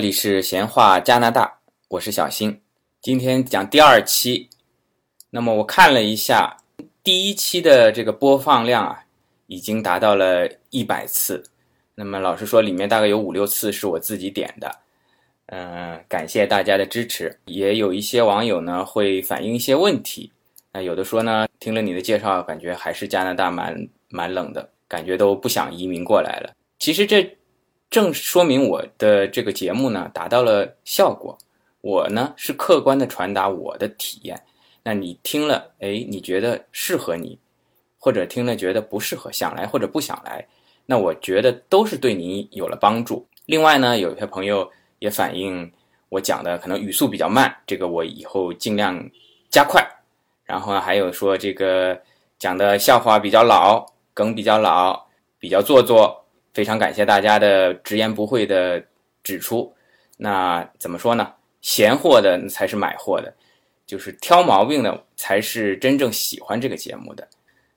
这里是闲话加拿大，我是小新，今天讲第二期。那么我看了一下，第一期的这个播放量啊，已经达到了一百次。那么老实说，里面大概有五六次是我自己点的。嗯，感谢大家的支持。也有一些网友呢会反映一些问题。那有的说呢，听了你的介绍，感觉还是加拿大蛮蛮冷的，感觉都不想移民过来了。其实这。正说明我的这个节目呢达到了效果，我呢是客观的传达我的体验，那你听了，哎，你觉得适合你，或者听了觉得不适合，想来或者不想来，那我觉得都是对你有了帮助。另外呢，有些朋友也反映我讲的可能语速比较慢，这个我以后尽量加快。然后还有说这个讲的笑话比较老，梗比较老，比较做作。非常感谢大家的直言不讳的指出。那怎么说呢？闲货的才是买货的，就是挑毛病的才是真正喜欢这个节目的。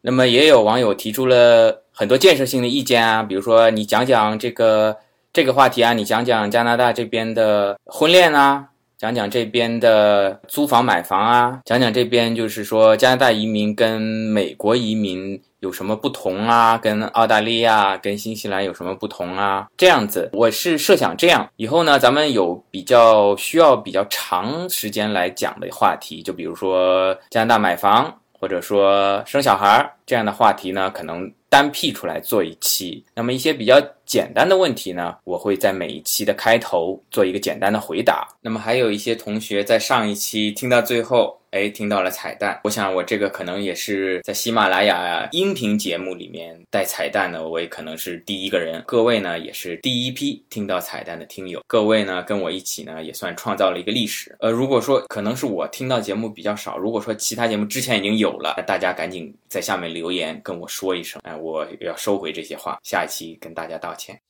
那么也有网友提出了很多建设性的意见啊，比如说你讲讲这个这个话题啊，你讲讲加拿大这边的婚恋啊。讲讲这边的租房买房啊，讲讲这边就是说加拿大移民跟美国移民有什么不同啊，跟澳大利亚、跟新西兰有什么不同啊？这样子，我是设想这样以后呢，咱们有比较需要比较长时间来讲的话题，就比如说加拿大买房，或者说生小孩这样的话题呢，可能。单辟出来做一期，那么一些比较简单的问题呢，我会在每一期的开头做一个简单的回答。那么还有一些同学在上一期听到最后。哎，听到了彩蛋，我想我这个可能也是在喜马拉雅音频节目里面带彩蛋的，我也可能是第一个人。各位呢也是第一批听到彩蛋的听友，各位呢跟我一起呢也算创造了一个历史。呃，如果说可能是我听到节目比较少，如果说其他节目之前已经有了，大家赶紧在下面留言跟我说一声，哎，我要收回这些话，下一期跟大家道歉。钱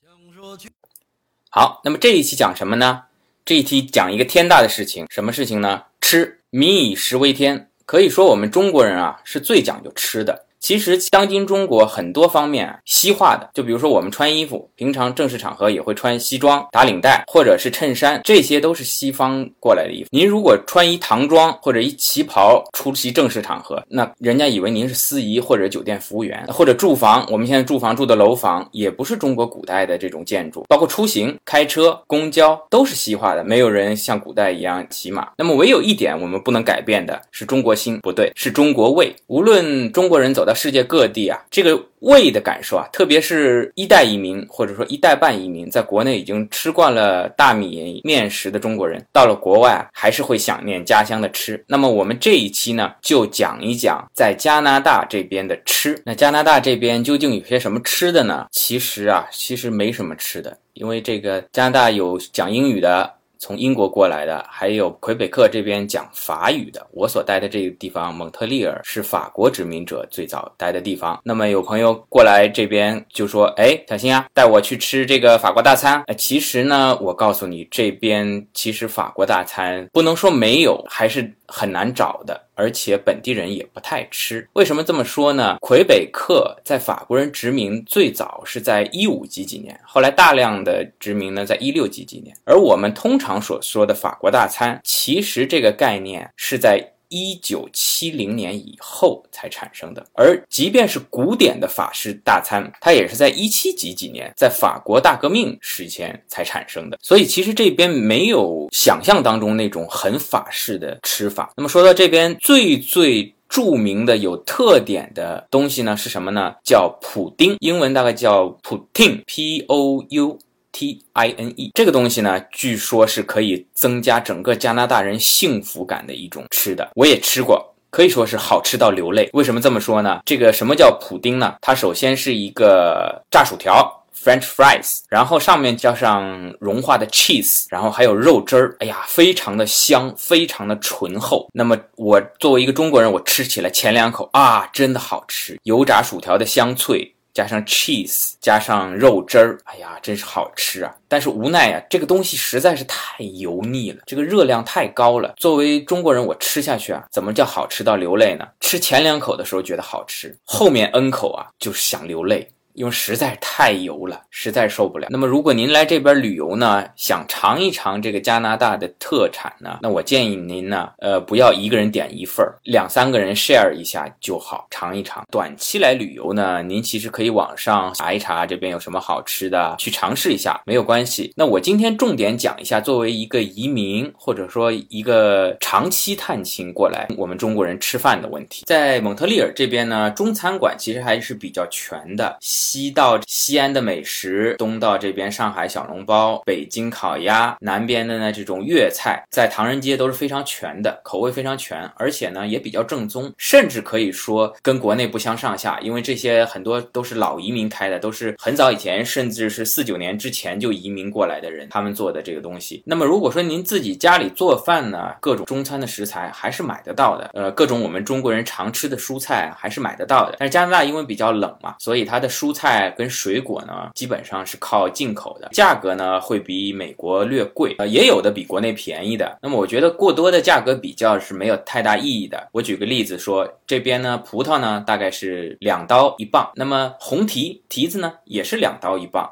好，那么这一期讲什么呢？这一期讲一个天大的事情，什么事情呢？吃。民以食为天，可以说我们中国人啊是最讲究吃的。其实，当今中国很多方面西化的，就比如说我们穿衣服，平常正式场合也会穿西装打领带或者是衬衫，这些都是西方过来的衣服。您如果穿一唐装或者一旗袍出席正式场合，那人家以为您是司仪或者酒店服务员，或者住房。我们现在住房住的楼房也不是中国古代的这种建筑，包括出行开车、公交都是西化的，没有人像古代一样骑马。那么唯有一点我们不能改变的是中国心，不对，是中国味。无论中国人走到世界各地啊，这个胃的感受啊，特别是一代移民或者说一代半移民，在国内已经吃惯了大米面食的中国人，到了国外还是会想念家乡的吃。那么我们这一期呢，就讲一讲在加拿大这边的吃。那加拿大这边究竟有些什么吃的呢？其实啊，其实没什么吃的，因为这个加拿大有讲英语的。从英国过来的，还有魁北克这边讲法语的。我所待的这个地方，蒙特利尔是法国殖民者最早待的地方。那么有朋友过来这边就说：“哎，小新啊，带我去吃这个法国大餐。”呃，其实呢，我告诉你，这边其实法国大餐不能说没有，还是。很难找的，而且本地人也不太吃。为什么这么说呢？魁北克在法国人殖民最早是在一五几几年，后来大量的殖民呢，在一六几几年。而我们通常所说的法国大餐，其实这个概念是在。一九七零年以后才产生的，而即便是古典的法式大餐，它也是在一七几几年，在法国大革命时前才产生的。所以其实这边没有想象当中那种很法式的吃法。那么说到这边最最著名的有特点的东西呢，是什么呢？叫普丁，英文大概叫 poutine，p o u。T I N E 这个东西呢，据说是可以增加整个加拿大人幸福感的一种吃的。我也吃过，可以说是好吃到流泪。为什么这么说呢？这个什么叫普丁呢？它首先是一个炸薯条 （French fries），然后上面加上融化的 cheese，然后还有肉汁儿。哎呀，非常的香，非常的醇厚。那么我作为一个中国人，我吃起来前两口啊，真的好吃，油炸薯条的香脆。加上 cheese，加上肉汁儿，哎呀，真是好吃啊！但是无奈呀，这个东西实在是太油腻了，这个热量太高了。作为中国人，我吃下去啊，怎么叫好吃到流泪呢？吃前两口的时候觉得好吃，后面 n 口啊，就是想流泪。因为实在太油了，实在受不了。那么如果您来这边旅游呢，想尝一尝这个加拿大的特产呢，那我建议您呢，呃，不要一个人点一份儿，两三个人 share 一下就好，尝一尝。短期来旅游呢，您其实可以网上查一查这边有什么好吃的，去尝试一下，没有关系。那我今天重点讲一下，作为一个移民或者说一个长期探亲过来，我们中国人吃饭的问题。在蒙特利尔这边呢，中餐馆其实还是比较全的。西到西安的美食，东到这边上海小笼包、北京烤鸭，南边的呢这种粤菜，在唐人街都是非常全的，口味非常全，而且呢也比较正宗，甚至可以说跟国内不相上下。因为这些很多都是老移民开的，都是很早以前，甚至是四九年之前就移民过来的人，他们做的这个东西。那么如果说您自己家里做饭呢，各种中餐的食材还是买得到的，呃，各种我们中国人常吃的蔬菜还是买得到的。但是加拿大因为比较冷嘛，所以它的蔬蔬菜跟水果呢，基本上是靠进口的，价格呢会比美国略贵，呃，也有的比国内便宜的。那么我觉得过多的价格比较是没有太大意义的。我举个例子说，这边呢葡萄呢大概是两刀一磅，那么红提提子呢也是两刀一磅。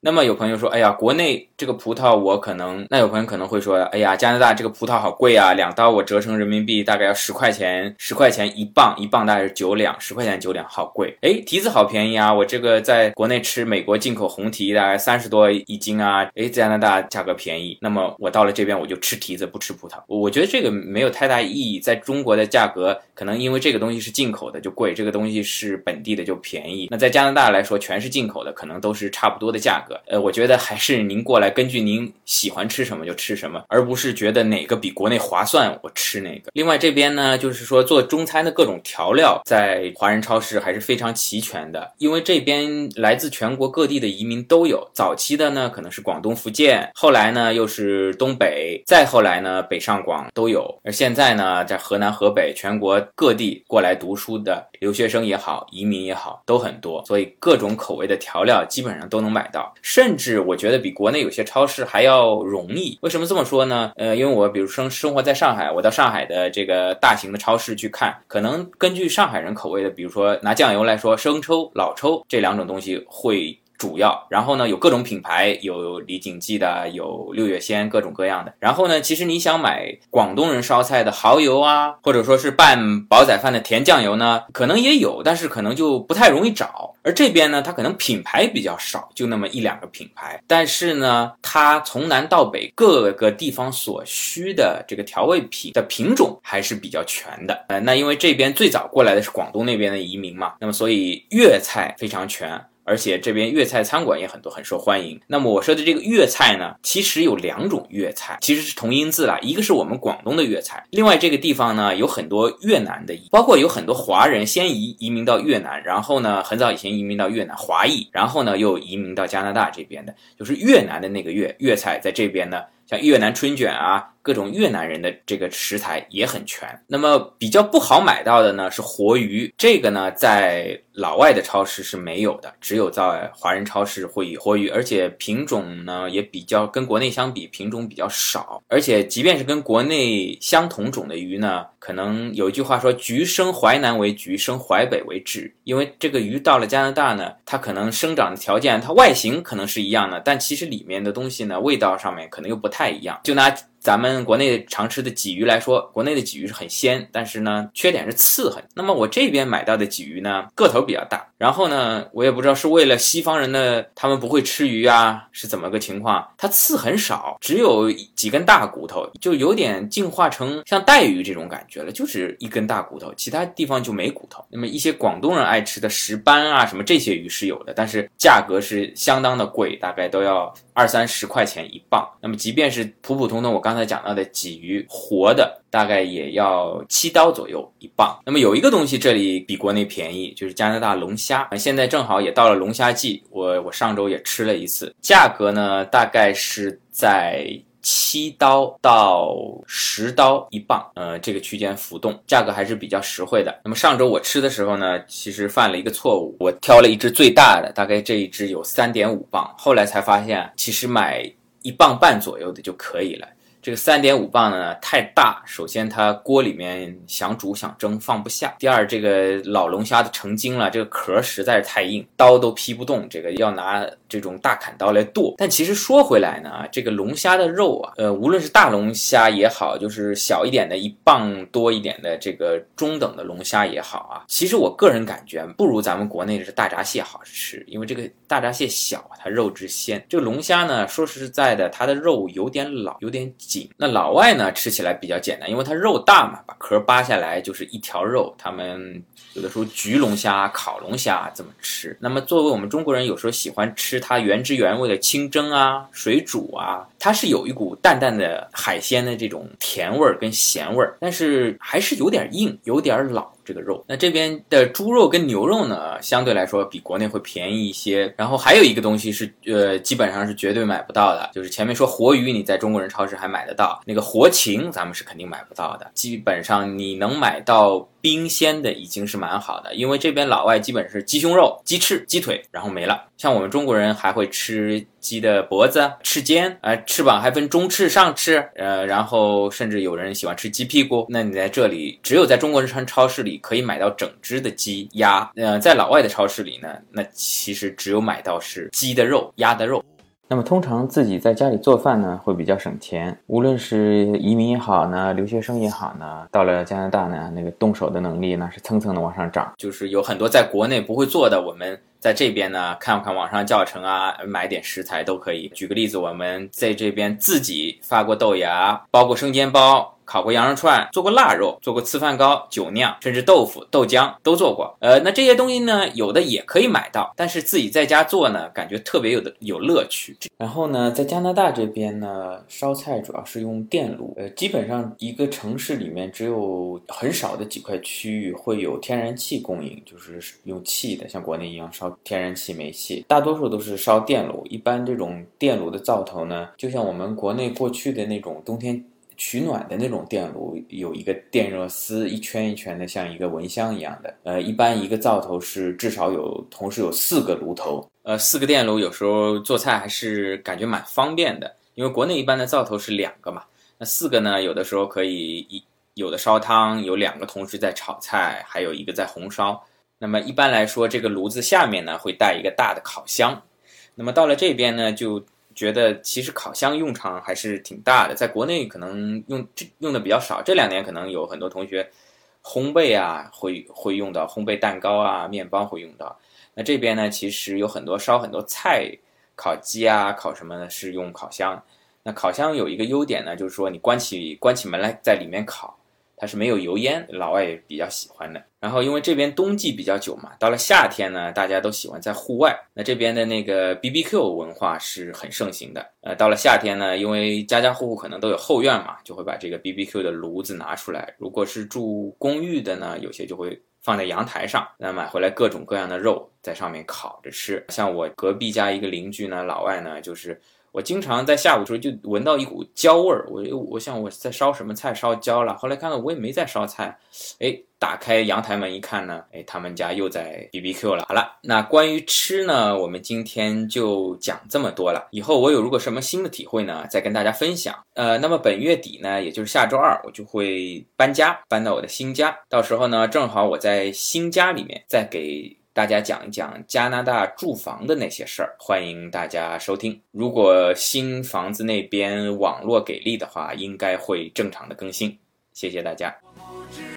那么有朋友说，哎呀，国内这个葡萄我可能，那有朋友可能会说，哎呀，加拿大这个葡萄好贵啊，两刀我折成人民币大概要十块钱，十块钱一磅，一磅大概是九两，十块钱九两，好贵。哎，提子好便宜啊，我这个在国内吃美国进口红提大概三十多一斤啊，哎，加拿大价格便宜，那么我到了这边我就吃提子不吃葡萄，我觉得这个没有太大意义。在中国的价格可能因为这个东西是进口的就贵，这个东西是本地的就便宜。那在加拿大来说，全是进口的，可能都是差不多的价格呃，我觉得还是您过来，根据您喜欢吃什么就吃什么，而不是觉得哪个比国内划算，我吃哪个。另外这边呢，就是说做中餐的各种调料，在华人超市还是非常齐全的，因为这边来自全国各地的移民都有。早期的呢，可能是广东、福建，后来呢又是东北，再后来呢北上广都有。而现在呢，在河南、河北，全国各地过来读书的留学生也好，移民也好，都很多，所以各种口味的调料基本上都能买到，甚至我觉得比国内有些超市还要容易。为什么这么说呢？呃，因为我比如生生活在上海，我到上海的这个大型的超市去看，可能根据上海人口味的，比如说拿酱油来说，生抽、老抽这两种东西会。主要，然后呢，有各种品牌，有李锦记的，有六月鲜，各种各样的。然后呢，其实你想买广东人烧菜的蚝油啊，或者说是拌煲仔饭的甜酱油呢，可能也有，但是可能就不太容易找。而这边呢，它可能品牌比较少，就那么一两个品牌。但是呢，它从南到北各个地方所需的这个调味品的品种还是比较全的。呃，那因为这边最早过来的是广东那边的移民嘛，那么所以粤菜非常全。而且这边粤菜餐馆也很多，很受欢迎。那么我说的这个粤菜呢，其实有两种粤菜，其实是同音字啦。一个是我们广东的粤菜，另外这个地方呢有很多越南的，包括有很多华人先移移民到越南，然后呢很早以前移民到越南华裔，然后呢又移民到加拿大这边的，就是越南的那个粤粤菜在这边呢。像越南春卷啊，各种越南人的这个食材也很全。那么比较不好买到的呢是活鱼，这个呢在老外的超市是没有的，只有在华人超市会有活鱼，而且品种呢也比较跟国内相比品种比较少。而且即便是跟国内相同种的鱼呢，可能有一句话说“橘生淮南为橘，生淮北为枳”，因为这个鱼到了加拿大呢，它可能生长的条件，它外形可能是一样的，但其实里面的东西呢，味道上面可能又不太。太一样，就拿。咱们国内常吃的鲫鱼来说，国内的鲫鱼是很鲜，但是呢，缺点是刺很。那么我这边买到的鲫鱼呢，个头比较大。然后呢，我也不知道是为了西方人的他们不会吃鱼啊，是怎么个情况？它刺很少，只有几根大骨头，就有点进化成像带鱼这种感觉了，就是一根大骨头，其他地方就没骨头。那么一些广东人爱吃的石斑啊，什么这些鱼是有的，但是价格是相当的贵，大概都要二三十块钱一磅。那么即便是普普通通，我刚才刚才讲到的鲫鱼活的，大概也要七刀左右一磅。那么有一个东西这里比国内便宜，就是加拿大龙虾。现在正好也到了龙虾季，我我上周也吃了一次，价格呢大概是在七刀到十刀一磅，呃，这个区间浮动，价格还是比较实惠的。那么上周我吃的时候呢，其实犯了一个错误，我挑了一只最大的，大概这一只有三点五磅，后来才发现其实买一磅半左右的就可以了。这个三点五磅呢太大，首先它锅里面想煮想蒸放不下，第二这个老龙虾的成精了，这个壳实在是太硬，刀都劈不动，这个要拿这种大砍刀来剁。但其实说回来呢，这个龙虾的肉啊，呃，无论是大龙虾也好，就是小一点的一磅多一点的这个中等的龙虾也好啊，其实我个人感觉不如咱们国内的大闸蟹好吃，因为这个大闸蟹小，它肉质鲜。这个龙虾呢，说实在的，它的肉有点老，有点紧。那老外呢，吃起来比较简单，因为它肉大嘛，把壳扒下来就是一条肉。他们有的时候焗龙虾、烤龙虾这么吃。那么作为我们中国人，有时候喜欢吃它原汁原味的清蒸啊、水煮啊，它是有一股淡淡的海鲜的这种甜味儿跟咸味儿，但是还是有点硬，有点老。这个肉，那这边的猪肉跟牛肉呢，相对来说比国内会便宜一些。然后还有一个东西是，呃，基本上是绝对买不到的，就是前面说活鱼，你在中国人超市还买得到，那个活禽咱们是肯定买不到的。基本上你能买到冰鲜的已经是蛮好的，因为这边老外基本是鸡胸肉、鸡翅、鸡腿，然后没了。像我们中国人还会吃鸡的脖子、翅尖，啊，翅膀还分中翅、上翅，呃，然后甚至有人喜欢吃鸡屁股。那你在这里，只有在中国人超市里可以买到整只的鸡、鸭，呃，在老外的超市里呢，那其实只有买到是鸡的肉、鸭的肉。那么通常自己在家里做饭呢，会比较省钱。无论是移民也好呢，留学生也好呢，到了加拿大呢，那个动手的能力呢是蹭蹭的往上涨。就是有很多在国内不会做的，我们在这边呢看看网上教程啊，买点食材都可以。举个例子，我们在这边自己发过豆芽，包过生煎包。烤过羊肉串，做过腊肉，做过粢饭糕、酒酿，甚至豆腐、豆浆都做过。呃，那这些东西呢，有的也可以买到，但是自己在家做呢，感觉特别有的有乐趣。然后呢，在加拿大这边呢，烧菜主要是用电炉。呃，基本上一个城市里面只有很少的几块区域会有天然气供应，就是用气的，像国内一样烧天然气、煤气，大多数都是烧电炉。一般这种电炉的灶头呢，就像我们国内过去的那种冬天。取暖的那种电炉有一个电热丝，一圈一圈的，像一个蚊香一样的。呃，一般一个灶头是至少有同时有四个炉头。呃，四个电炉有时候做菜还是感觉蛮方便的，因为国内一般的灶头是两个嘛。那四个呢，有的时候可以一有的烧汤，有两个同时在炒菜，还有一个在红烧。那么一般来说，这个炉子下面呢会带一个大的烤箱。那么到了这边呢就。觉得其实烤箱用场还是挺大的，在国内可能用这用的比较少，这两年可能有很多同学烘焙啊会会用到烘焙蛋糕啊面包会用到。那这边呢，其实有很多烧很多菜，烤鸡啊烤什么的是用烤箱。那烤箱有一个优点呢，就是说你关起关起门来在里面烤。它是没有油烟，老外也比较喜欢的。然后因为这边冬季比较久嘛，到了夏天呢，大家都喜欢在户外。那这边的那个 B B Q 文化是很盛行的。呃，到了夏天呢，因为家家户户可能都有后院嘛，就会把这个 B B Q 的炉子拿出来。如果是住公寓的呢，有些就会放在阳台上，那买回来各种各样的肉在上面烤着吃。像我隔壁家一个邻居呢，老外呢，就是。我经常在下午的时候就闻到一股焦味儿，我我想我在烧什么菜烧焦了。后来看到我也没在烧菜，哎，打开阳台门一看呢，哎，他们家又在 B B Q 了。好了，那关于吃呢，我们今天就讲这么多了。以后我有如果什么新的体会呢，再跟大家分享。呃，那么本月底呢，也就是下周二，我就会搬家，搬到我的新家。到时候呢，正好我在新家里面再给。大家讲一讲加拿大住房的那些事儿，欢迎大家收听。如果新房子那边网络给力的话，应该会正常的更新。谢谢大家。